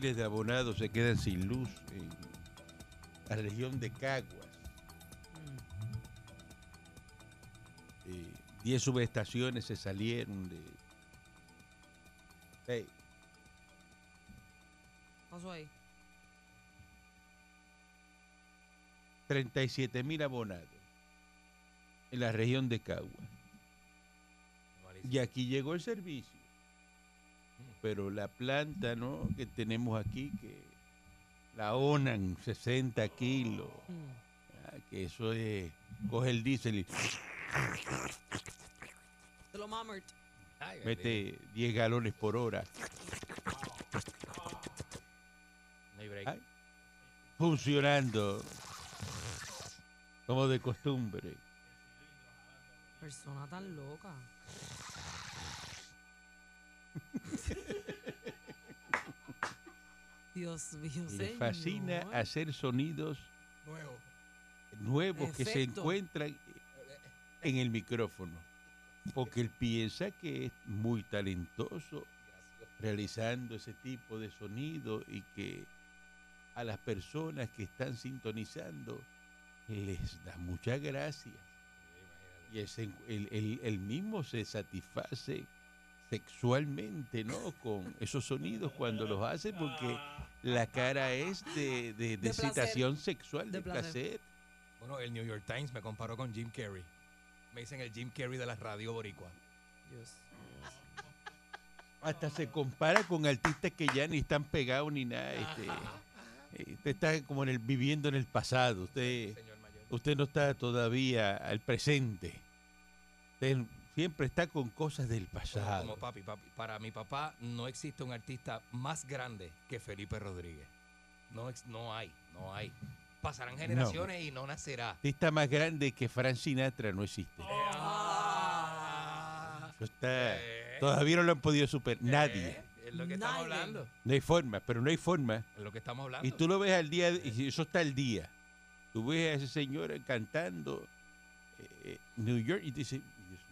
Miles de abonados se quedan sin luz en la región de Caguas. Eh, Diez subestaciones se salieron de... Hey, pasó ahí? 37 mil abonados en la región de Caguas. Y aquí llegó el servicio. Pero la planta ¿no? que tenemos aquí, que la ONAN 60 kilos, ah, que eso es, coge el diésel y mete 10 galones por hora. Ay, funcionando como de costumbre. Persona tan loca. Dios mío, le señor. fascina hacer sonidos nuevos que se Efecto. encuentran en el micrófono. Porque él piensa que es muy talentoso realizando ese tipo de sonido y que a las personas que están sintonizando les da mucha gracia. Y él, él- él mismo se satisface sexualmente, ¿no? Con esos sonidos cuando los hace porque la cara es de, de, de De placer. excitación sexual, de, De placer. placer. Bueno, el New York Times me comparó con Jim Carrey. Me dicen el Jim Carrey de la radio boricua. Dios. Hasta se compara con artistas que ya ni están pegados ni nada. Este, eh, usted está como en el, viviendo en el pasado. Usted, usted no está todavía al presente. Usted siempre está con cosas del pasado. como papi, papi. Para mi papá no existe un artista más grande que Felipe Rodríguez. No, ex- no hay, no hay. Pasarán generaciones y no nacerá. Artista más grande que Frank Sinatra no existe. Ah, Eso está- eh, todavía no lo han podido superar. Nadie. eh, Es lo que estamos Nadie. hablando. No hay forma, pero no hay forma. Es lo que estamos hablando. Y tú lo ves al día, y eso está al día. Tú ves a ese señor cantando eh, eh, New York y te dices,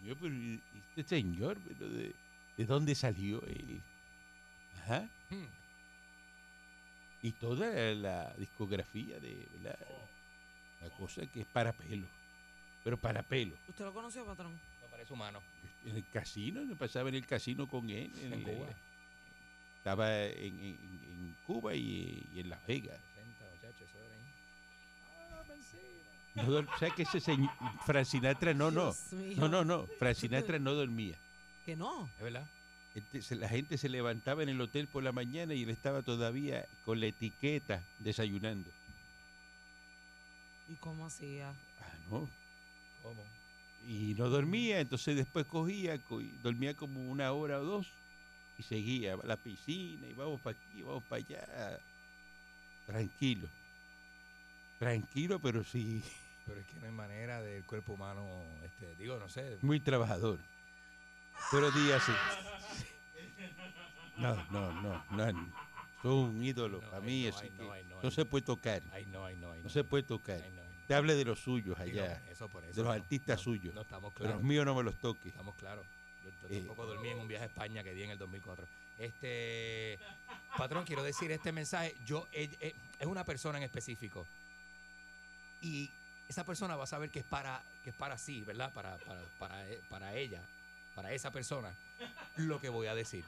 Mío, pero ¿y este señor, pero de, de dónde salió él? Ajá. Hmm. Y toda la discografía de, ¿verdad? La cosa que es para pelo. Pero para pelo. ¿Usted lo conoció, patrón? No parece humano. En el casino, me pasaba en el casino con él. En el- Cuba. Estaba en, en- en Cuba y, y en Las Vegas. No, o sea que ese señor, Frank Sinatra, no, no. No, no, no. Frank Sinatra no dormía. Que no. ¿Es verdad? La gente se levantaba en el hotel por la mañana y él estaba todavía con la etiqueta desayunando. ¿Y cómo hacía? Ah, no. ¿Cómo? Y no dormía, entonces después cogía, co- dormía como una hora o dos y seguía a la piscina y vamos para aquí, vamos para allá. Tranquilo. Tranquilo, pero sí, Pero es que no hay manera del cuerpo humano, este, digo, no sé. muy trabajador. Pero días sí. No, no, no, no. Son un ídolo. No, para mí no, eso ay, que no, no, no se no. puede tocar. No, no, No no. se puede tocar. No, no. Te hable de los suyos allá. eso por eso. de los no, artistas no, suyos. No estamos claros. los míos no me los toques. Estamos claros. Yo, yo Eh, tampoco dormí en un viaje a España que di en el 2004. Este, patrón, quiero decir este mensaje. Yo eh, eh, es una persona en específico y esa persona va a saber que es para que es para sí, ¿verdad? Para para para, e- para ella, para esa persona, lo que voy a decir.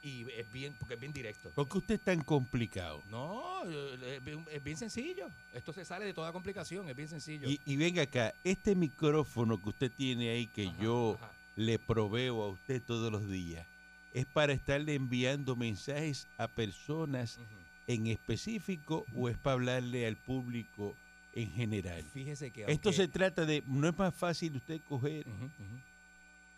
Y es bien porque es bien directo. ¿Por qué usted es tan complicado? No, eh, es bien, es bien sencillo. Esto se sale de toda complicación, es bien sencillo. Y, y venga acá, este micrófono que usted tiene ahí, que Ajá, yo ajá. le proveo a usted todos los días, es para estarle enviando mensajes a personas en específico o es para hablarle al público en general. Fíjese que Esto se trata de, no es más fácil usted coger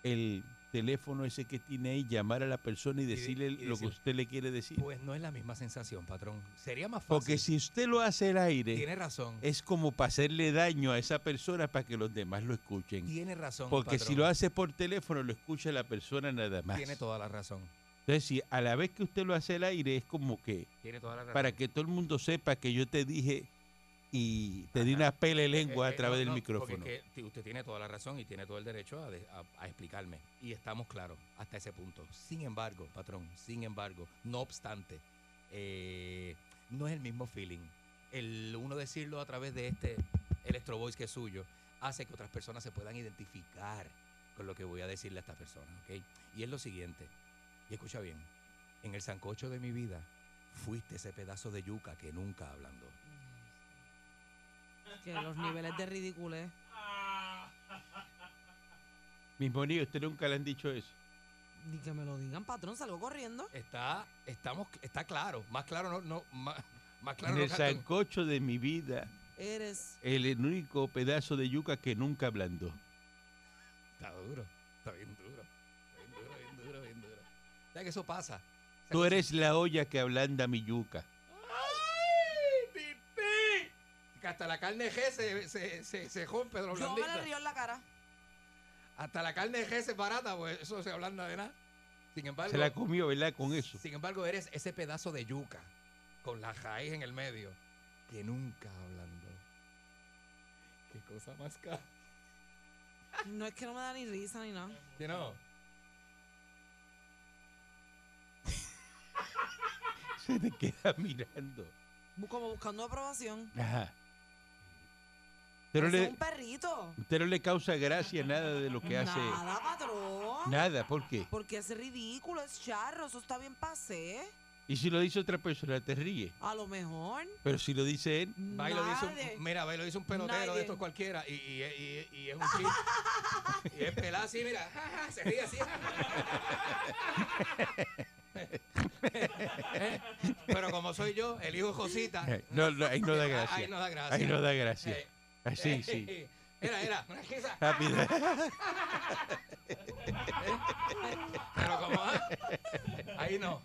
el teléfono ese que tiene ahí, llamar a la persona y de- decirle y lo que usted le quiere decir. Pues no es la misma sensación, patrón. Sería más fácil. Porque si usted lo hace al aire, Tiene razón. es como para hacerle daño a esa persona para que los demás lo escuchen. Tiene razón. Porque si lo hace por teléfono, lo escucha la persona nada más. Tiene toda la razón. Entonces, si a la vez que usted lo hace al aire, es como que Tiene toda la razón. para que todo el mundo sepa que yo te dije y te di una pele lengua Eh, a eh, través no, del micrófono. es que usted tiene toda la razón y tiene todo el derecho a, de- a- a explicarme. Y estamos claros hasta ese punto. Sin embargo, patrón, sin embargo, no obstante, eh, no es el mismo feeling. El uno decirlo a través de este Electro Voice que es suyo hace que otras personas se puedan identificar con lo que voy a decirle a esta persona. ¿ok? Y es lo siguiente, y escucha bien, en el sancocho de mi vida fuiste ese pedazo de yuca que nunca hablando. Que los niveles de ridiculez. Mismo niño, usted nunca le han dicho eso. Ni que me lo digan, patrón, salgo corriendo. Está, estamos, está claro, más claro no, no más, más claro en no el canto- sancocho de mi vida, Eres. el único pedazo de yuca que nunca ablandó. Está duro, está bien duro, bien duro, bien duro, bien duro. ¿Sabes que eso pasa? Tú eres la olla que ablanda mi yuca. Que hasta la carne G se, se, se, se rompe de Yo me le río en la cara. Hasta la carne G se barata, pues eso se ablanda de nada. Sin embargo, Se la comió, ¿verdad? Con eso. sin embargo, eres ese pedazo de yuca con la raíz en el medio que nunca ablandó. Qué cosa más cara. No es que no me da ni risa ni nada. ¿Sí no? Se te queda mirando. Como buscando aprobación. Ajá. Pero le, un perrito. usted no le causa gracia nada de lo que hace. Nada, patrón. Nada, ¿por qué? Porque es ridículo, es charro, eso está bien pasé. Y si lo dice otra persona, te ríe. A lo mejor. Pero si lo dice él, Va y lo dice un, mira, va y lo dice un pelotero Nadie. de estos cualquiera y, y, y- y es un chiste. y es pelado así, mira, se ríe así. Pero como soy yo, el hijo Josita. no, no, ahí no da gracia. Ahí no da gracia. Ahí no da gracia. Eh, Así, sí. Era, era, una risa. Rápido. Pero como ah, ahí no.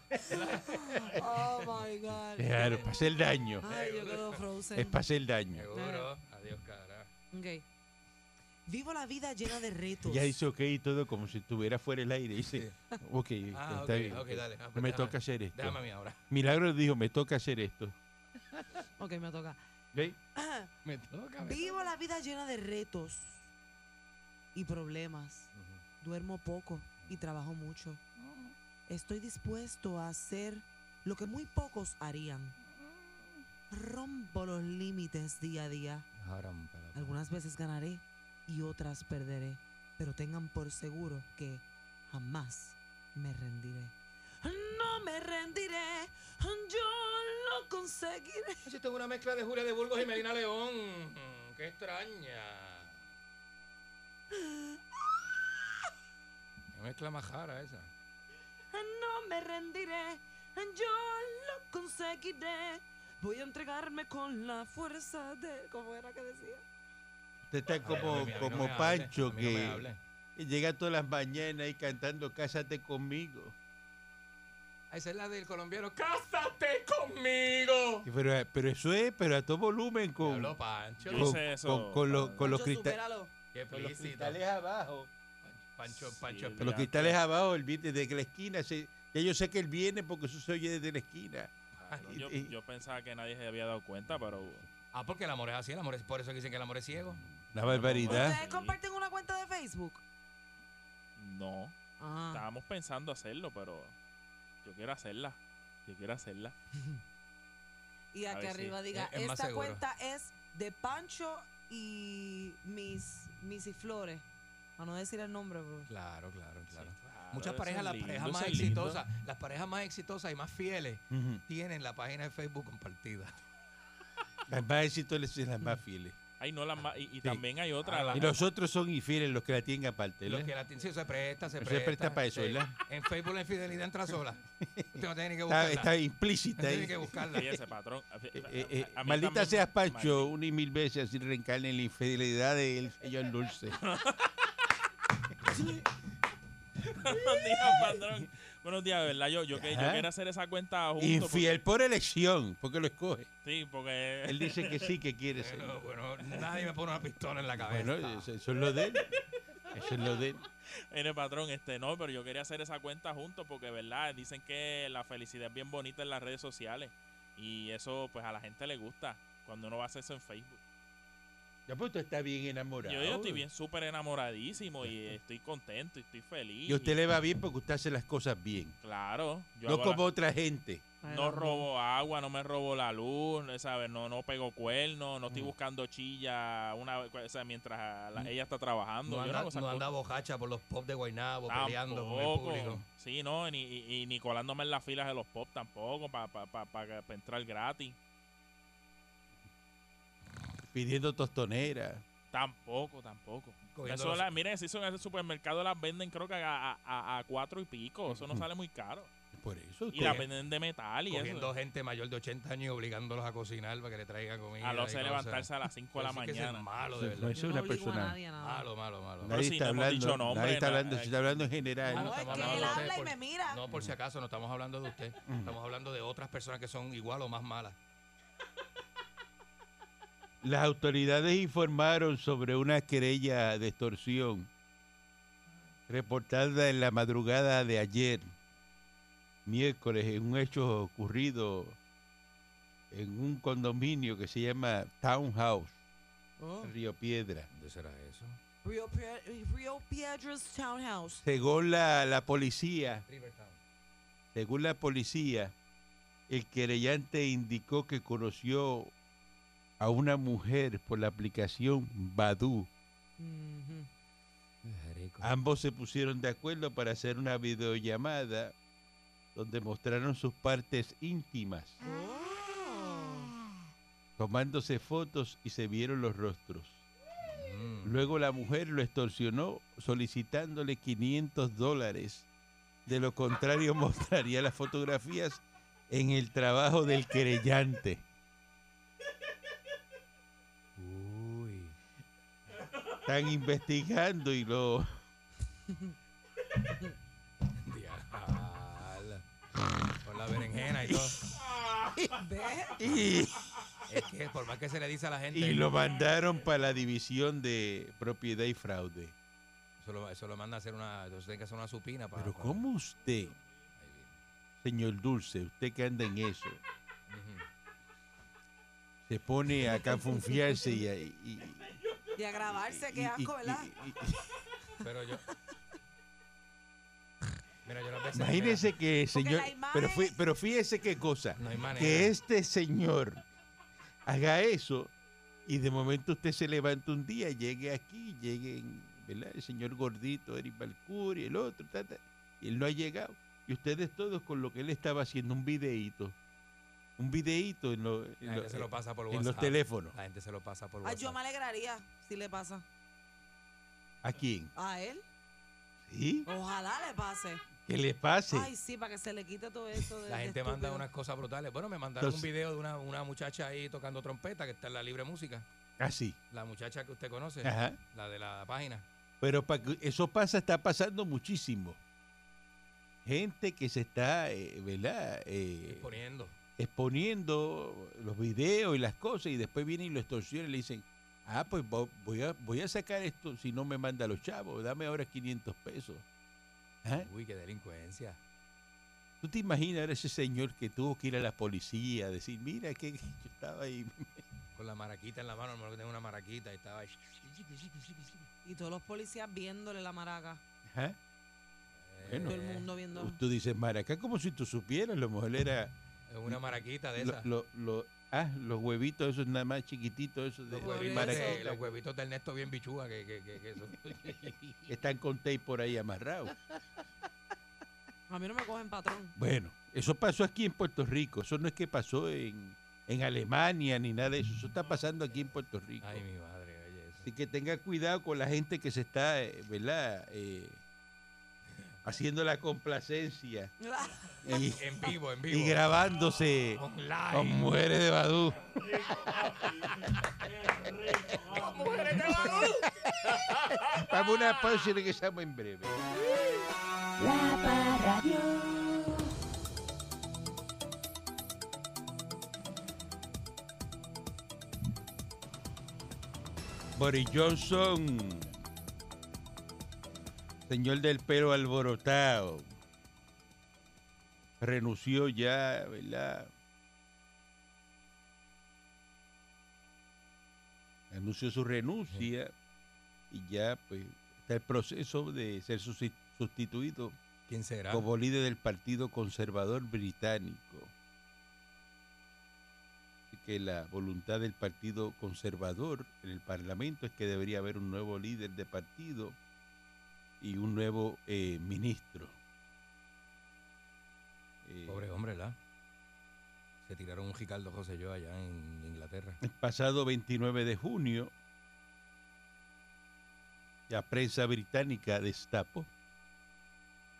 Oh my God. Claro, para hacer daño. Ay, yo quedo frozen. Es para hacer daño. Seguro. Adiós, cara. Ok. Vivo la vida llena de retos. Ya dice ok y todo como si estuviera fuera el aire. Dice, ok, Ah, está ok, bien. ok, dale. Ah, pues me déjame- toca hacer esto. Déjame a mí ahora. Milagro dijo, me toca hacer esto. Ok, me toca. ¿Ve? Me toca. me Vivo la vida llena de retos y problemas. Duermo poco y trabajo mucho. Estoy dispuesto a hacer lo que muy pocos harían. Rompo los límites día a día. Algunas veces ganaré y otras perderé, pero tengan por seguro que jamás me rendiré. No me rendiré, yo lo conseguiré. Yo tengo una mezcla de Julia de Burgos y Medina León. Qué extraña. Qué mezcla majara esa. No me rendiré, yo lo conseguiré. Voy a entregarme con la fuerza de... ¿Cómo era que decía? Usted está como, no como hable, Pancho no que llega todas las mañanas ahí cantando Cásate conmigo. Esa es la del colombiano. ¡Cásate conmigo! Pero, pero eso es, pero a todo volumen con, Habló Pancho. Yo con, hice eso. con- con los- con los Pancho, crista- supéralo. Qué con los cristales abajo. Pancho, Sí, Pancho, Con los cristales abajo, él viene desde la esquina. se- ya yo sé que él viene porque eso se oye desde la esquina. Claro, yo, pensaba que nadie se había dado cuenta, pero Ah, porque el amor es así, el amor es por eso dicen que el amor es ciego. Una barbaridad. ¿Ustedes comparten una cuenta de Facebook? no. Ah. Estábamos pensando hacerlo, pero yo quiero hacerla. Yo quiero hacerla. Y A aquí si- arriba diga, es- es más esta seguro". cuenta es de Pancho y mis, mis y Flores. A no decir el nombre, bro. Claro, claro, claro. Claro, Muchas parejas, las lindo, parejas más lindo. exitosas, las parejas más exitosas y más fieles tienen la página de Facebook compartida. Las más exitosas y las más fieles. Ay, no, ma- y, y también hay otra. Ah, la- Y los otros son infieles los que la tienen aparte. Los ¿verdad? que la tienen, sí, se presta, se Se presta. presta para eso, sí. ¿verdad? En Facebook la infidelidad entra sola. Usted no tiene que Está, buscarla. está implícita Usted ahí. tiene que buscarla. Fíjese, patrón. A- Eh, a- eh, eh, a maldita también- seas Pancho, Maldita- una y mil veces así reencarne en la infidelidad del señor Dulce. Buenos días, patrón. Buenos días, de verdad. Yo, yo, que, yo quiero hacer esa cuenta junto. Infiel por elección, porque lo escoge. sí, porque. Él dice que sí, que quiere ser. Bueno, bueno, nadie me pone una pistola en la cabeza. Bueno, eso, es lo de él. Eso es lo de él. Mire, patrón, este no, pero yo quería hacer esa cuenta juntos porque, ¿verdad? Dicen que la felicidad es bien bonita en las redes sociales. Y eso, pues, a la gente le gusta cuando uno va a hacer eso en Facebook. Ya pues tú estás bien enamorado. Yo, yo estoy bien súper enamoradísimo y estoy contento y estoy feliz. Y a usted le va bien porque usted hace las cosas bien. Claro. Yo No como la- otra gente. no robo agua, no me robo la luz, ¿sabes? No, no pego cuernos, no estoy Mm. buscando chilla una, o sea, mientras la- ella está trabajando. No Yo anda, esas no anda cosas. bojacha por los pop de Guaynabo peleando con el público. Sí, no, ni, y, y ni colándome en las filas de los pop tampoco, para pa, pa, pa- pa entrar gratis. Pidiendo tostonera. Tampoco, tampoco. Eso los- la- miren, si eso en el supermercado las venden creo que a, a- a- cuatro y pico. Eso no sale muy caro. Por eso. Y las venden de metal y Cogiendo eso. gente mayor de 80 años y obligándolos a cocinar para que le traigan comida. A los de levantarse a las 5 de la que eso es mañana. malo, de no verdad. es no una obligo a persona. nadie. Malo, malo, malo. Pero Nadie si está no hemos dicho hablando, nombre, nadie está hablando, está hablando en general. No, No, es que él habla y por- me mira. No, por si acaso, no estamos hablando de usted. Estamos hablando de otras personas que son igual o más malas. Las autoridades informaron sobre una querella de extorsión reportada en la madrugada de ayer, miércoles, en un hecho ocurrido en un condominio que se llama Townhouse, Oh. Río Piedra. ¿Dónde será eso? Rio, Pie- Rio Piedra's Townhouse. Según la, la policía, Rivertown. según la policía, el querellante indicó que conoció a una mujer por la aplicación Badu. Ujú. Ambos se pusieron de acuerdo para hacer una videollamada donde mostraron sus partes íntimas, tomándose fotos y se vieron los rostros. Mm. Luego la mujer lo extorsionó solicitándole 500 dólares. De lo contrario mostraría las fotografías en el trabajo del querellante. Están investigando y lo... Con la berenjena y todo. Y, Es que por más que se le dice a la gente. y lo mandaron para la división de propiedad y fraude. Eso lo, eso lo manda a hacer una. Entonces tiene que hacer una supina para. Pero para- ¿cómo usted, señor Dulce, usted que anda en eso, se pone a canfunfiarse y, a- y- y- Y a grabarse, qué y- asco, y- ¿verdad? y- y- Pero yo. Mira, yo veces. Imagínese que señor, imagen- pero, fí- pero fíjese qué cosa, No hay manera. que este señor haga eso y de momento usted se levanta un día, llegue aquí, llegue ¿verdad? el señor gordito, Eric Balcuri, el otro, ta, ta, y él no ha llegado. Y ustedes todos con lo que él estaba haciendo, un videíto, un videíto en, lo- en La gente lo- se lo pasa por en los teléfonos. La gente se lo pasa por Ay, WhatsApp. yo me alegraría si le pasa. ¿A quién? ¿A él? ¿Sí? Ojalá le pase. Que le pase. Ay, sí, para que se le quite todo eso. De, La de gente manda unas cosas brutales. Bueno, me mandaron Entonces- un video de una, una muchacha ahí tocando trompeta que está en la libre música. Así. La muchacha que usted conoce, Ajá. la de la página. Pero pa' que- eso pasa, está pasando muchísimo. Gente que se está, eh, ¿verdad? Eh, Poniendo. Exponiendo los videos y las cosas y después vienen y lo extorsionan y le dicen, ah, pues vo- voy a, voy a sacar esto si no me manda los chavos, dame ahora 500 pesos. ¿Ah? Uy, qué delincuencia. ¿Tú te imaginas ahora ese señor que tuvo que ir a la policía a decir, mira que yo estaba ahí? Con la maraquita en la mano, a lo mejor tengo una maraquita y estaba ahí. Y todos los policías viéndole la maraca. Ajá. Bueno. Todo el mundo viendo. Tú dices, Maracá, como si tú supieras, lo mejor era una maraquita de lo- esas. lo- lo- ah, los huevitos esos nada más chiquititos, esos de Los huevitos de, los huevitos del Ernesto bien bichúa que, que, que, que eso. que están con tape por ahí amarrados. A mí no me cogen patrón. Bueno, eso pasó aquí en Puerto Rico. Eso no es que pasó en, en Alemania ni nada de eso. Eso está pasando aquí en Puerto Rico. Ay, mi madre, oye eso. Así que tenga cuidado con la gente que se está, eh, ¿verdad? Eh, haciendo la complacencia y, En vivo, en vivo. y grabándose Online. con mujeres de Badú. Vamos a una pausa y regresamos en breve. La Parradio. Boris Johnson, señor del pelo alborotado, renunció ya, ¿verdad? Anunció su renuncia y ya pues está el proceso de ser susti- sustituido ¿Quién será? como líder del Partido Conservador Británico. Así que la voluntad del Partido Conservador en el Parlamento es que debería haber un nuevo líder de partido y un nuevo eh, ministro. Eh, Pobre hombre, ¿verdad? Se tiraron un Ricardo José yo allá en Inglaterra. El pasado 29 de junio, la prensa británica destapó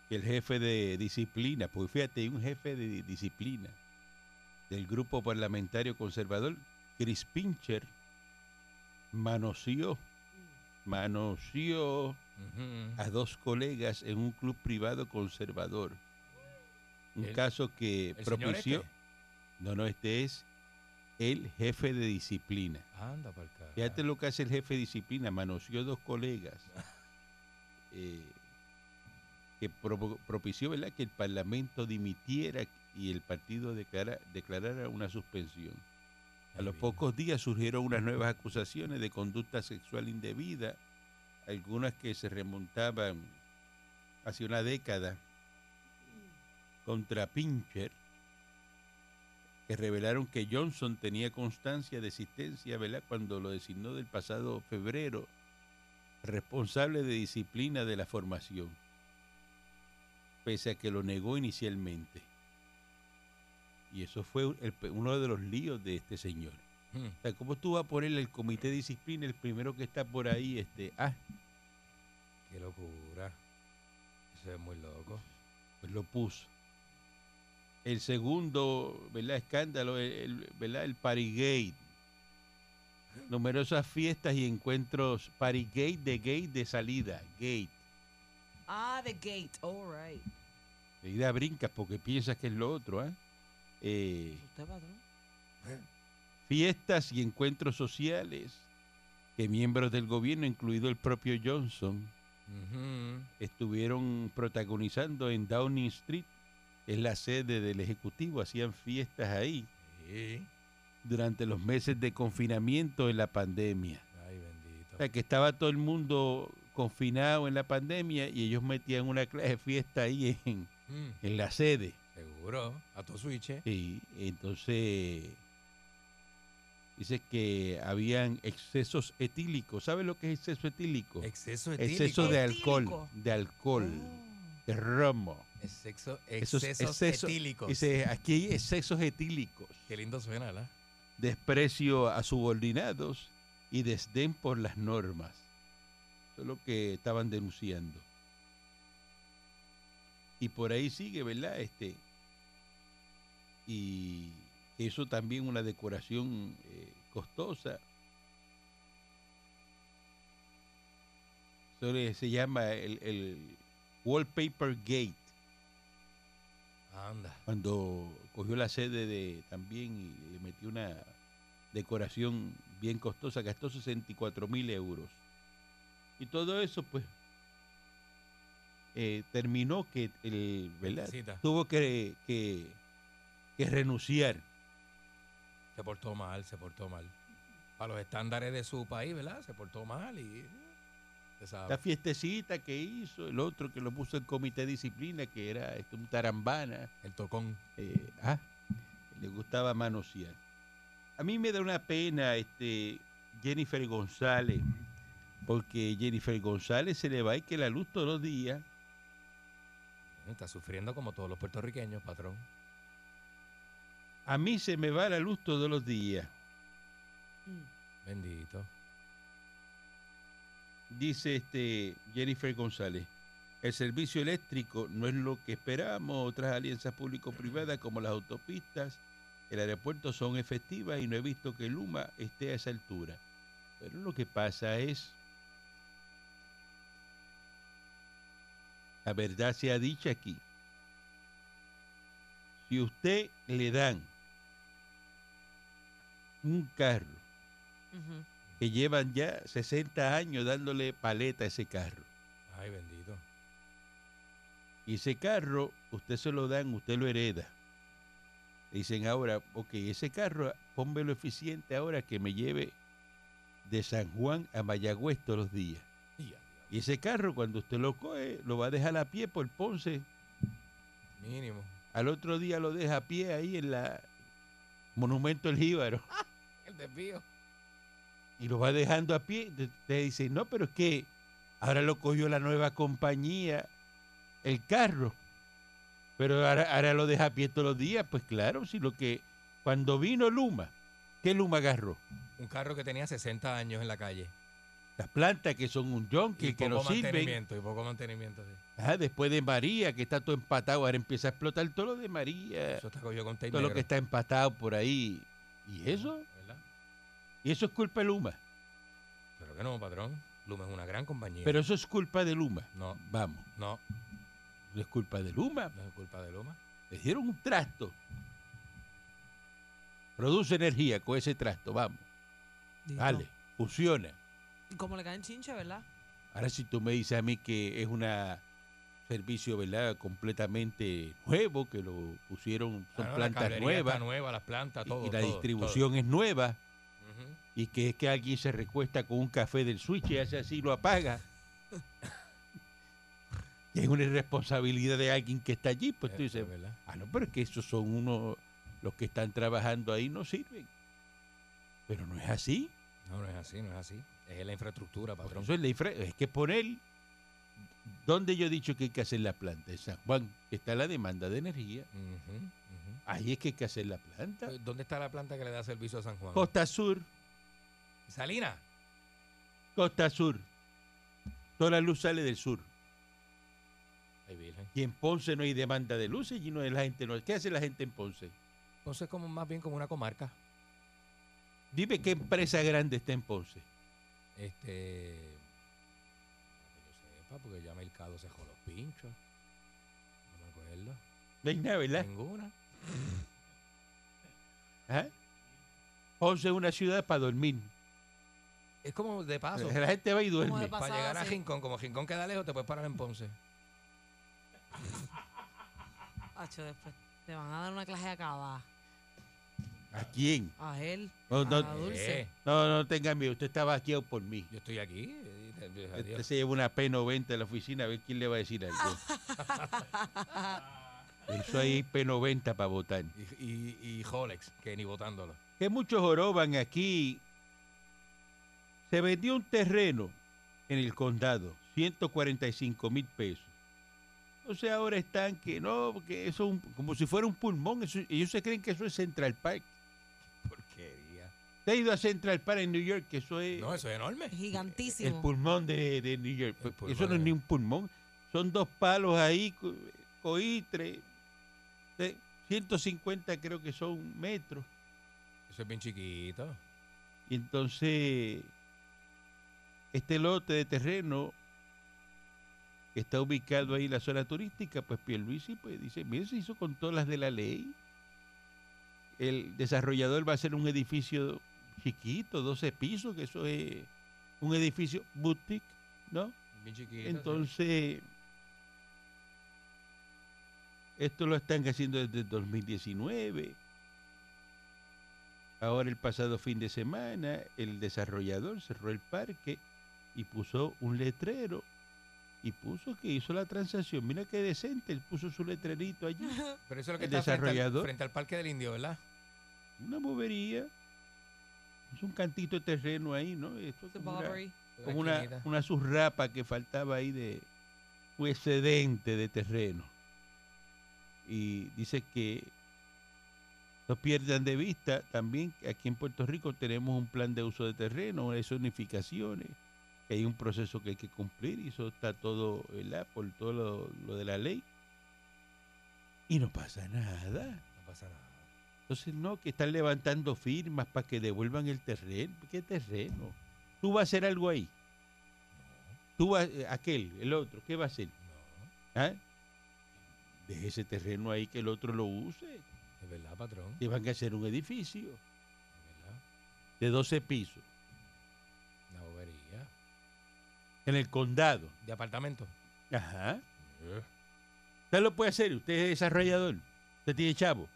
que el jefe de disciplina, pues fíjate, un jefe de disciplina del grupo parlamentario conservador, Chris Pincher, manoseó, manoseó A dos colegas en un club privado conservador. Un El- caso que ¿El señor propició. este? No, no, este es el jefe de disciplina. Anda para. Fíjate lo que hace el jefe de disciplina, manoseó dos colegas eh, que propició ¿verdad? que el Parlamento dimitiera y el partido declara- declarara una suspensión. A los pocos días surgieron unas nuevas acusaciones de conducta sexual indebida, algunas que se remontaban hace una década contra Pincher, que revelaron que Johnson tenía constancia de existencia, ¿verdad? Cuando lo designó del pasado febrero responsable de disciplina de la formación, pese a que lo negó inicialmente. Y eso fue uno de los líos de este señor. Ujú. O sea, ¿cómo tú vas a ponerle el comité de disciplina, el primero que está por ahí, este, ah, Qué locura. Eso es muy loco. pues lo puso. El segundo, ¿verdad? Escándalo, el, el- ¿verdad? El Parigate. Numerosas fiestas y encuentros Parigate de gate de salida, gate. Ah, the gate. All right. Enseguida brincas porque piensas que es lo otro, ¿ah? Eh, Usted, patrón. Fiestas y encuentros sociales que miembros del gobierno, incluido el propio Johnson, estuvieron protagonizando en Downing Street, es la sede del Ejecutivo, hacían fiestas ahí Sí. durante los meses de confinamiento en la pandemia. Ay, bendito. O sea, que estaba todo el mundo confinado en la pandemia y ellos metían una clase de fiesta ahí en, Mm, en la sede. seguro. A tu switch. ¿eh? Y entonces dice que habían excesos etílicos. ¿Sabe lo que es exceso etílico? Exceso etílico. Exceso de alcohol, Etílico. de alcohol, Oh. de romo. Exceso, Esos excesos excesos- etílicos. Dice, aquí hay excesos etílicos, Qué lindo suena, ¿verdad? desprecio a subordinados y desdén por las normas. Eso es lo que estaban denunciando. Y por ahí sigue, ¿verdad? Este, y eso también una decoración eh, costosa. Eso se llama el, el Wallpaper Gate. Anda. cuando cogió la sede de también y le metió una decoración bien costosa, gastó 64 mil euros. Y todo eso, pues, eh, terminó que el, ¿verdad? Tuvo que, que, que renunciar. Se portó mal, se portó mal. Para los estándares de su país, ¿verdad? Se portó mal y. sabe. La fiestecita que hizo, el otro que lo puso el comité de disciplina, que era este, un tarambana, El tocón. eh, ah, le gustaba manosear. A mí me da una pena este Jennifer González, porque Jennifer González se le va y que la luz todos los días. Está sufriendo como todos los puertorriqueños, patrón. A mí se me va la luz todos los días. Bendito. Dice este Jennifer González. El servicio eléctrico no es lo que esperamos. Otras alianzas público-privadas como las autopistas, el aeropuerto son efectivas y no he visto que Luma esté a esa altura. Pero lo que pasa es la verdad sea dicha aquí. Si usted le dan un carro que llevan ya 60 años dándole paleta a ese carro, Ay, bendito. y ese carro usted se lo dan, usted lo hereda. Dicen ahora, ok, ese carro, pónmelo eficiente ahora que me lleve de San Juan a Mayagüez todos los días. Y ese carro, cuando usted lo coge, lo va a dejar a pie por Ponce. Mínimo. Al otro día lo deja a pie ahí en la Monumento El Jíbaro. El desvío. Y lo va dejando a pie. Te- dicen, no, pero es que ahora lo cogió la nueva compañía, el carro. Pero ahora, ahora lo deja a pie todos los días. Pues claro, si lo que... Cuando vino Luma, ¿qué Luma agarró? Un carro que tenía 60 años en la calle. Las plantas que son un junkie, Y que no sirven. mantenimiento, y poco mantenimiento, sí. Ajá, después de María, que está todo empatado, ahora empieza a explotar todo lo de María. Eso está cogido con todo lo que está empatado por ahí. ¿Y eso? Y eso es culpa de Luma. Pero que no, patrón. Luma es una gran compañía. Pero eso es culpa de Luma. No, Vamos, no, no es culpa de Luma. no es culpa de Luma. Le dieron un trasto. Produce energía con ese trasto, vamos. Dito. Dale, funciona. Y como le caen chinche, ¿verdad? Ahora si tú me dices a mí que es un servicio, ¿verdad? Completamente nuevo, que lo pusieron, son Ah, no, plantas nuevas. Está nueva, las plantas, y- todo. y la todo, distribución es nueva. Y que es que alguien se recuesta con un café del switch y hace así y lo apaga. Y es una irresponsabilidad de alguien que está allí, pues tú dices, ah, no, pero es que esos son unos, los que están trabajando ahí no sirven. Pero no es así. No, no es así, no es así. Es la infraestructura, Por patrón. eso es, la infra- es que poner, donde yo he dicho que hay que hacer la planta? En San Juan, está la demanda de energía. Ahí es que hay que hacer la planta. ¿Dónde está la planta que le da servicio a San Juan? Costa Sur, Salina. Costa Sur. Toda la luz sale del sur. Ay. Y en Ponce no hay demanda de luces y no hay la gente no. ¿Qué hace la gente en Ponce? Entonces es como más bien como una comarca. Dime qué empresa grande está en Ponce. Este. no que yo sepa, porque ya Mercado se dejó los pinchos. No me acuerdo. No hay nada, ¿verdad? Ninguna. Ajá. Ponce es una ciudad para dormir. Es como de paso. La gente va y Como de duerme. pa- Para pasada, llegar a sí. Rincón, como Rincón queda lejos, te puedes parar en Ponce. Hacho, después te van a dar una clase acabada. ¿A quién? A él. No, no, a Dulce. Eh, no, no tenga miedo. Usted estaba aquí por mí. yo estoy aquí. eh, eh, Usted se lleva una P90 a la oficina a ver quién le va a decir algo. Eso ahí P90 para votar. Y, y, y Rolex, que ni votándolo. Que muchos joroban aquí. Se vendió un terreno en el condado, 145 mil pesos. Entonces ahora están que no, porque eso es un- como si fuera un pulmón. eso- ellos se creen que eso es Central Park. Porquería. ¿Te ha ido a Central Park en New York? Que eso es No, eso es enorme. el Gigantísimo. pulmón de, de New York. El eso no es ni un pulmón. Son dos palos ahí, co- coitre, de 150 creo que son metros. Eso es bien chiquito. Y entonces, este lote de terreno que está ubicado ahí en la zona turística, pues Pierluisi pues dice, mire, se hizo con todas las de la ley. El desarrollador va a hacer un edificio chiquito, 12 pisos, que eso es un edificio boutique, ¿no? Bien chiquito. sí. Entonces, esto lo están haciendo desde el 2019. Ahora el pasado fin de semana, el desarrollador cerró el parque y puso un letrero y puso que hizo la transacción. Mira qué decente, él puso su letrerito allí. Pero eso es lo que el está frente al, desarrollador. frente al Parque del Indio, ¿verdad? Una bobería. Es un cantito de terreno ahí, ¿no? Esto es una- como una, una surrapa que faltaba ahí de un excedente de terreno. Y dice que no pierdan de vista también que aquí en Puerto Rico tenemos un plan de uso de terreno, hay zonificaciones, que hay un proceso que hay que cumplir y eso está todo, ¿verdad? Por todo lo, lo de la ley. Y no pasa nada. No pasa nada. Entonces, no, que están levantando firmas para que devuelvan el terreno. ¿Qué terreno? ¿Tú vas a hacer algo ahí? Tú vas, eh, aquel, el otro, ¿qué va a hacer? No. ¿Ah? Deje ese terreno ahí que el otro lo use. Es verdad, patrón. Y van a hacer un edificio Es verdad. de 12 pisos Una bobería. En el condado. De apartamento. Ajá. Usted lo puede hacer. Usted es desarrollador. Usted tiene chavo.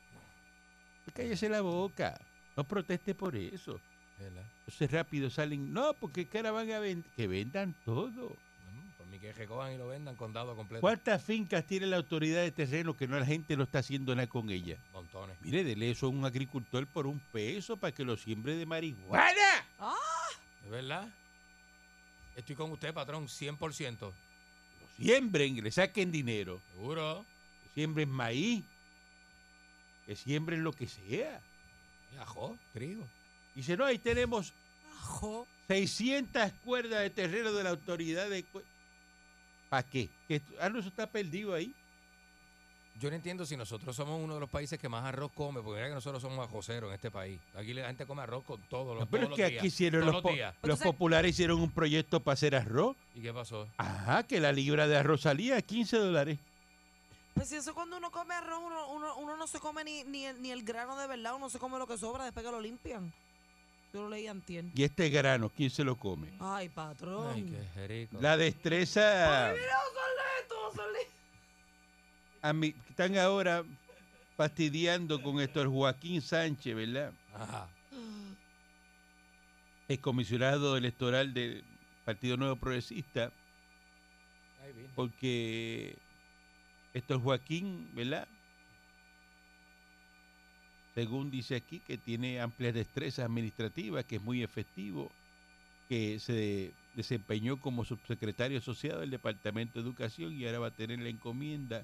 Pues Cállese la boca. No proteste por eso. es verdad. Entonces rápido salen. No, porque que ahora van a vender. Que vendan todo. Mm, Por mí que recojan y lo vendan condado completo. ¿Cuántas fincas tiene la autoridad de terreno que no la gente no está haciendo nada con ella? Montones. Mire, dele eso a un agricultor por un peso para que lo siembre de marihuana. ¿Es verdad? Estoy con usted, patrón, 100%. Lo siembren, le saquen dinero. Seguro. Que siembren maíz. Que siembren lo que sea. Ajo, trigo. Dice, no, ahí tenemos Ajo. 600 cuerdas de terreno de la autoridad de... ¿Para qué? Que ah, no, eso está perdido ahí. Yo no entiendo si nosotros somos uno de los países que más arroz come, porque mira que nosotros somos arroceros en este país. Aquí la gente come arroz con todos los, No, pero es que los días. aquí hicieron los, los po- días. los Entonces- populares hicieron un proyecto para hacer arroz. ¿Y qué pasó? Ajá, que la libra de arroz salía a 15 dólares. Pues si eso cuando uno come arroz, uno, uno, uno no se come ni, ni, el, ni el grano de verdad, uno se come lo que sobra después que lo limpian. Yo lo leí antier. Y este grano, ¿quién se lo come? Ay, patrón. Ay, qué rico. La destreza... Ay, mira, Osolito, Osolito. A están ahora fastidiando con esto el Joaquín Sánchez, ¿verdad? Ajá. El comisionado electoral del Partido Nuevo Progresista, porque esto es Joaquín, ¿verdad? Según dice aquí, que tiene amplias destrezas administrativas, que es muy efectivo, que se desempeñó como subsecretario asociado del Departamento de Educación y ahora va a tener la encomienda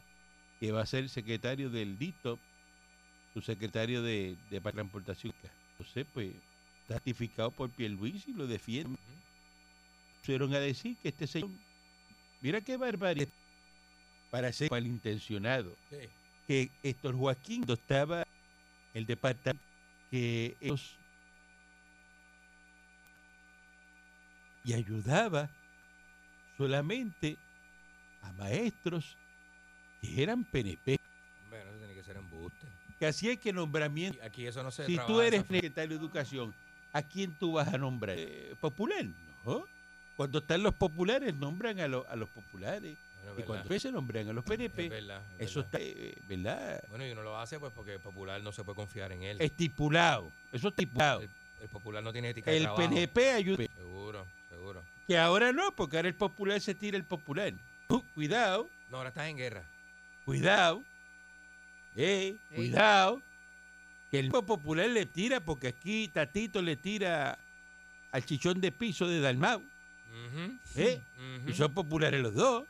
que va a ser secretario del DITO, subsecretario de, de Transportación. Entonces, pues, ratificado por Pierluisi y lo defiende. Pusieron a decir que este señor, mira qué barbaridad, para ser malintencionado, Sí. que Héctor Joaquín estaba el departamento que ellos y ayudaba solamente a maestros eran PNP, Bueno, eso tiene que ser embuste. que hacía que nombramiento. Aquí eso no se Si tú eres secretario de Educación, ¿a quién tú vas a nombrar? Eh, ¿Popular? No. Cuando están los populares, nombran a, los- a los populares. Bueno, Y es cuando se nombran a los Es PNP, verdad, es eso verdad. está, eh, ¿verdad? Bueno, y uno lo hace pues porque el popular no se puede confiar en él. Estipulado. Eso estipulado. El, el popular no tiene ética de El trabajo. PNP ayuda. Seguro, seguro. Que ahora no, porque ahora el popular se tira el popular. Uh, cuidado, No, ahora estás en guerra. Cuidado. Eh, cuidado. Que el mismo popular le tira, porque aquí Tatito le tira al chichón de piso de Dalmau. ¿Eh? Y son populares los dos.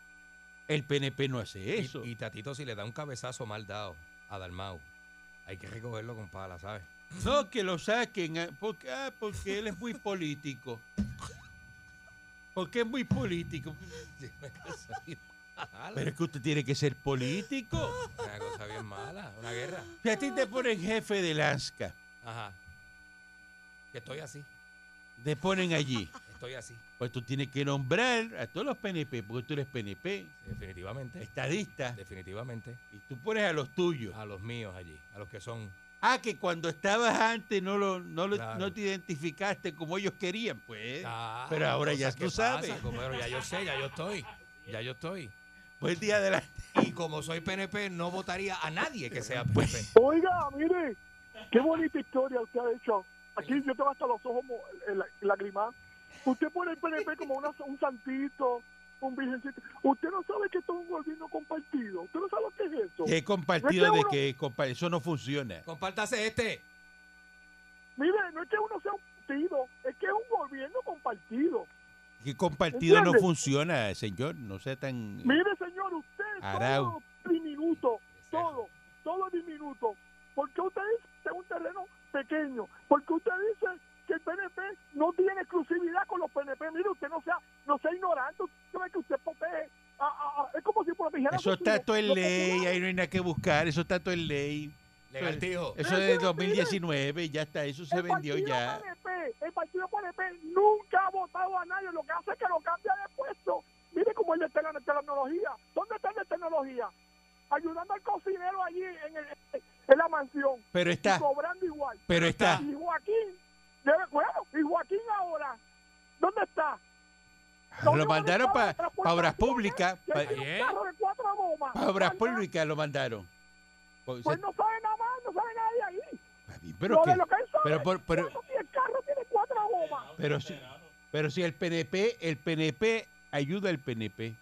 El PNP no hace eso. Y, Tatito si le da un cabezazo mal dado a Dalmau, hay que recogerlo con pala, ¿sabes? No, que lo saquen. ah, Porque, ah, porque él es muy político. Porque es muy político. Pero es que usted tiene que ser político. Una cosa bien mala, una guerra. Si a ti te ponen jefe de Lanska, Ajá. Que estoy así, te ponen allí. estoy así. Pues tú tienes que nombrar a todos los PNP, porque tú eres PNP, Definitivamente. estadista, Definitivamente. y tú pones a los tuyos. A los míos allí, a los que son. Ah, que cuando estabas antes no lo, no lo- Claro. no te identificaste como ellos querían, pues. Ah, pero ahora ya tú sabes. Pero ya yo sé, ya yo estoy. Ya yo estoy. Buen día de la... Y como soy PNP, no votaría a nadie que sea Pues, PNP. Oiga, mire, qué bonita historia usted ha hecho. Aquí yo tengo hasta los ojos lagrimal. Usted pone el PNP como una- un santito, un virgencito. Usted no sabe que esto es un gobierno compartido. Usted no sabe lo que es eso. ¿Qué compartido Es que de uno- que eso no funciona? Compártase este. Mire, no es que uno sea un partido, es que es un gobierno compartido. ¿Qué compartido no funciona, señor? No sea tan... Mire, señor, usted Arau. todo diminuto, todo, todo diminuto. Porque usted es un terreno pequeño, porque usted dice que el PNP no tiene exclusividad con los PNP. Mire, usted no sea, no sea ignorante, usted ve que usted protege. a- a- a- es como si protegiera Eso está todo en ley, ahí no hay nada que buscar, eso está todo en ley. Legal, tío. Eso es de 2019, ya está, eso se el vendió partido ya. PNP, el partido PNP nunca ha votado a nadie, lo que hace es que lo cambia de puesto. Mire como el de tecnología. ¿Dónde está el de tecnología? Ayudando al cocinero allí en, el- en la mansión. Pero Y está, cobrando igual. pero está. Y Joaquín, debe- bueno, y Joaquín ahora, ¿dónde está? Lo mandaron para obras públicas. Que Para obras públicas lo mandaron. Pues, Pues no sabe nada más, no sabe nada de ahí. pero, lo que- de lo que él sabe, pero, por- pero, ¿cuánto tiene el carro tiene cuatro gomas. pero, si, pero si el PNP, el PNP ayuda al PNP.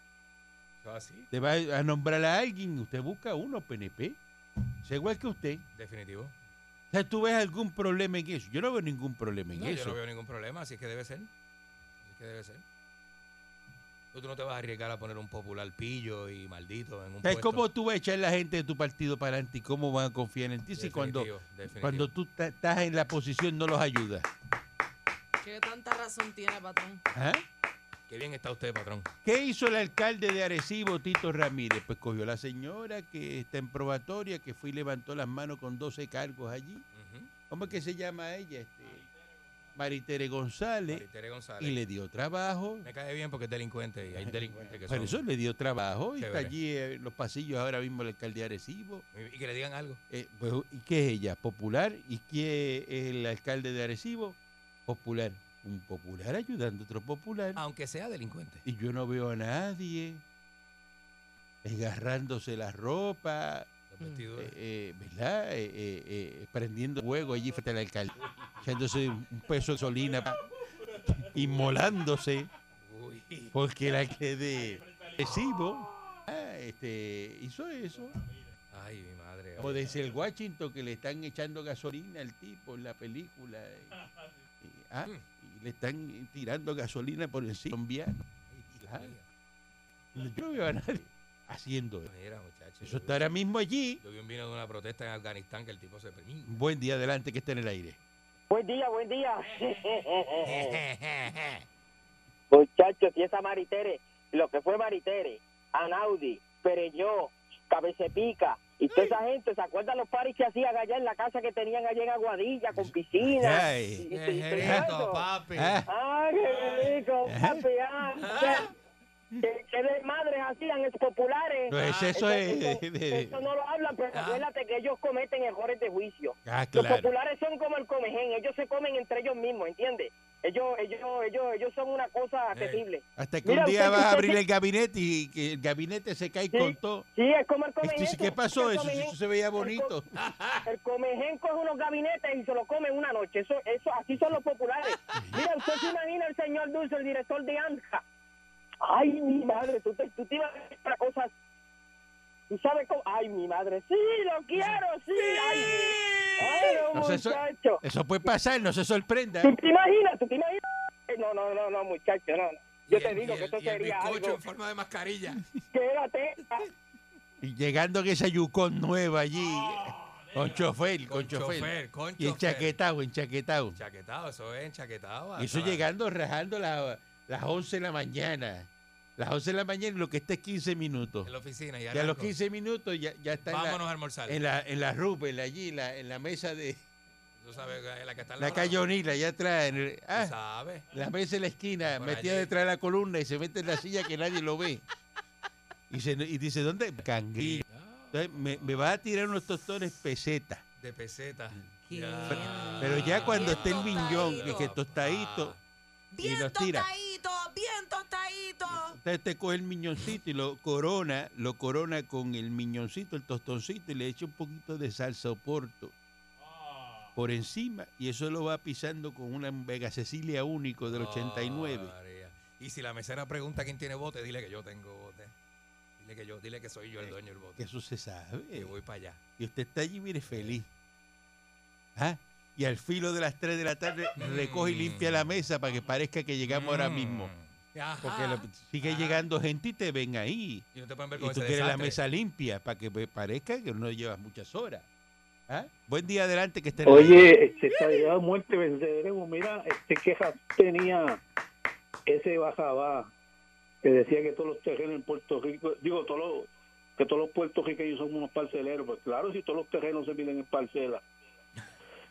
Te va a nombrar a alguien, usted busca uno PNP. Es igual que usted. definitivo. O sea, ¿tú ves algún problema en eso? Yo no veo ningún problema en No, yo eso. no veo ningún problema, así es que debe ser. Así es que debe ser. Tú, tú no te vas a arriesgar a poner un popular pillo y maldito en un ¿Sabes puesto. cómo tú vas a echar la gente de tu partido para adelante y cómo van a confiar en ti si cuando, Definitivo, cuando tú estás en la posición no los ayudas? ¿Qué tanta razón tiene, patrón? ¿Ah? Qué bien está usted, patrón. ¿Qué hizo el alcalde de Arecibo, Tito Ramírez? Pues cogió a la señora que está en probatoria, que fue y levantó las manos con 12 cargos allí. ¿Cómo es que se llama ella? Este, Maritere González. Maritere González. Y le dio trabajo. Me cae bien porque es delincuente y hay delincuentes que Por son. eso le dio trabajo y está allí en los pasillos ahora mismo el alcalde de Arecibo. Y que le digan algo. Eh, pues, ¿Y qué es ella? ¿Popular? ¿Y quién es el alcalde de Arecibo? Popular. Un popular ayudando a otro popular. Aunque sea delincuente. Y yo no veo a nadie agarrándose la ropa, Mm. vestidores. eh, eh, ¿verdad? Eh, eh, eh, prendiendo fuego allí frente al alcalde, echándose un peso de gasolina, pa- inmolándose, porque el alcalde de Arecibo ah, este, hizo eso. Ay, mi madre. O de el Washington que le están echando gasolina al tipo en la película. ah, y le están tirando gasolina por encima. colombiano. Yo no veo a nadie haciendo eso. Mira. Eso está ahora mismo allí. Yo vi un de una protesta en Afganistán que el tipo se permite. Buen día adelante que está en el aire. Buen día, buen día. Muchachos, y esa Maritere, lo que fue Maritere, Anaudi, Pereñó, Cabecepica, y toda esa gente, ¿se acuerdan los paris que hacían allá en la casa que tenían allá en Aguadilla, con piscina? Ay. Y- y- y Qué rico, papi. Ah, ¡Ay, qué rico, papi! ah, ¿Qué, qué, qué desmadres hacían populares? no es eso Entonces, es eso, de- eso no lo hablan, pero Ah. acuérdate que ellos cometen errores de juicio. Ah, Los populares son como el comején, ellos se comen entre ellos mismos, ¿entiendes? Ellos, ellos, ellos, ellos son una cosa Eh. terrible. Hasta que Mira, un día usted- vas a abrir que- el gabinete y que el gabinete se cae Sí. con todo. Sí, es como el tú comején. ¿Qué pasó? El Eso, comején- eso se veía el bonito. El comején coge unos gabinetes y se lo come en una noche. Eso, eso, así son los populares. Mira, usted se imagina el señor Dulce, el director de ANJA. Ay, mi madre, tú te, tú te ibas a decir para cosas. ¿Tú sabes cómo? Ay, mi madre, sí, lo quiero, sí. Ay, ay no, eso- muchacho. Eso puede pasar, no se sorprenda. ¿Tú te imaginas? ¿Tú te imaginas? No, no, no, no, muchacho, no. no. Yo Y te el- digo y que y el sería algo. en forma de mascarilla. Quédate. Y llegando en esa Yukon nueva allí, con chofer, con, Con chofer. chofer, con Y enchaquetado, enchaquetado. Enchaquetado, eso es enchaquetado. Y eso llegando, rajando la- las 11 de la mañana. Las 11 de la mañana y lo que está es 15 minutos. En la oficina. Y Y a los arranco. 15 minutos ya, ya está en la- Vámonos a almorzar. en la, en la Rubel, allí, la- en la mesa de Tú sabes, la que está en la cayonila, allá atrás. En el- ah, sabes. la mesa en la esquina, metida allí. detrás de la columna y se mete en la silla que nadie lo ve. Y, se, y dice, ¿dónde? Cangrillo. Entonces, me, me va a tirar unos tostones peseta. De peseta. Qué Ya. Pero, pero ya cuando Bien esté el miñón, tostadito. que tostadito, Bien los tira. Tostadito, bien tostadito. Usted te coge el miñoncito y lo corona, lo corona con el miñoncito, el tostoncito y le echa un poquito de salsa oporto por encima y eso lo va pisando con una Vega Cecilia único del 89. Oh, María. Y si la mesera pregunta quién tiene bote, dile que yo tengo bote. Dile que yo, dile que soy yo el dueño del Que bote. eso se sabe. Que voy para allá. Y usted está allí, mire, feliz. ¿Ah? Y al filo de las 3 de la tarde recoge y limpia la mesa para que parezca que llegamos ahora mismo. Ajá. Porque lo- sigue Ajá. llegando gente y te ven ahí. Y no te pueden ver Y tú ese quieres la mesa limpia para que parezca que no llevas muchas horas. ¿Ah? Buen día adelante que esté en el aire. Oye, este, estabilidad, muerte, venceremos. Mira, este quejas tenía ese bajabá que decía que todos los terrenos en Puerto Rico, digo, todos los, que todos los puertorriqueños son unos parceleros. Pues claro, si todos los terrenos se miden en parcela.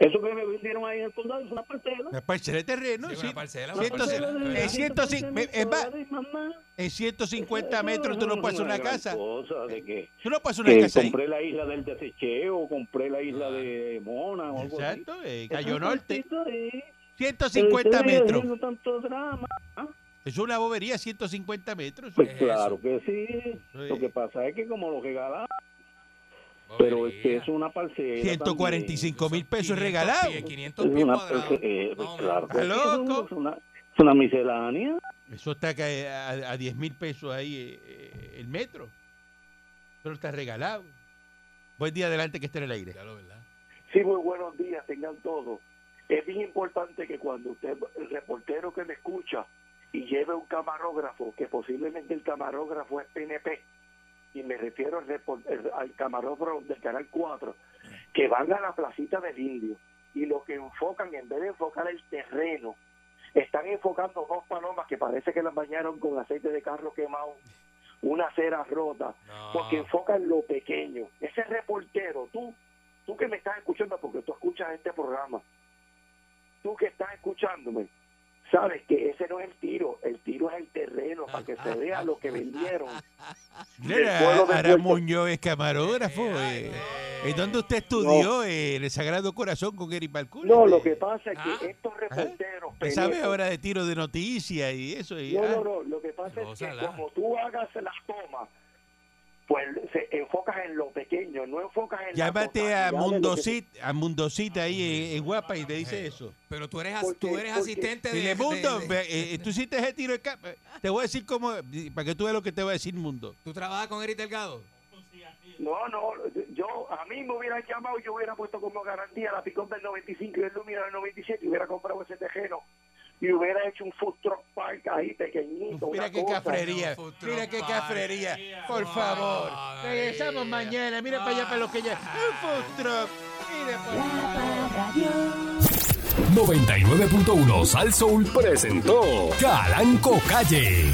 Eso que me vendieron ahí en el condado es una parcela. La parcela de terreno. Sí, sí. una parcela, una en de 105 120 es más, dólares, mamá. en 150 Eso metros tú no puedes hacer es una casa. cosa de que, Tú no puedes hacer una que casa ahí. compré la isla del desecheo, compré la isla de Mona o algo así. Exacto, eh, Eso Cayo es Norte. tantito ahí. 150 Pero ustedes metros. haciendo tanto drama. ¿ah? Es una bobería, 150 metros. Pues es claro eso? que sí. Sí. Lo que pasa es que como lo regalaron, pero es que es una parcela. 145 mil pesos 500 regalados. pies, 500 también. pies Es una, cuadrados. eh, claro es loco. una- Es una, es una miscelánea. Eso está que a, a 10 mil pesos ahí eh, eh, el metro. Pero está regalado. Buen día adelante que esté en el aire. ¿verdad? Sí, muy buenos días, tengan todos. Es bien importante que cuando usted, el reportero que me escucha y lleve un camarógrafo, que posiblemente el camarógrafo es PNP, y me refiero al, al camarógrafo del Canal 4, que van a la placita del Indio y lo que enfocan, en vez de enfocar el terreno, están enfocando dos palomas que parece que las bañaron con aceite de carro quemado, una cera rota, No. porque enfocan lo pequeño. Ese reportero, tú, tú que me estás escuchando, porque tú escuchas este programa, tú que estás escuchándome, sabes que ese no es el tiro, el tiro es el terreno, para que se vea lo que vendieron. Puerto- Muñoz es camarógrafo. eh. ¿En dónde usted estudió? Eh, el Sagrado Corazón con Eric Balcour. No, lo que pasa es Ah. que estos reporteros... Usted sabe penecos- ahora de tiro de noticias y eso. Y, No, ah, no, no, lo que pasa es que como tú hagas la toma, pues se enfocas en lo pequeño, no enfocas en la Llámate a que- Mundosit, a Mundosit ahí en, en Guapa y te dice eso. Pero tú eres, Porque- tú eres asistente de, Dile, Mundo, de- de- ve, eh, tú hiciste ese tiro de capa. Te voy a decir cómo, para que tú veas lo que te voy a decir, Mundo. ¿Tú trabajas con Eric Delgado? No, no, yo a mí me hubieran llamado y yo hubiera puesto como garantía la picón del 95 y el Lumina del 97 y hubiera comprado ese tejeno y hubiera hecho un food truck park ahí pequeñito. Mira qué cosa. cafrería, mira qué cafrería. Por favor, regresamos mañana. Mira para allá, para lo que ya. Un food truck. Mira, por La Parradio. 99.1 Sal Soul presentó Calanco Calle.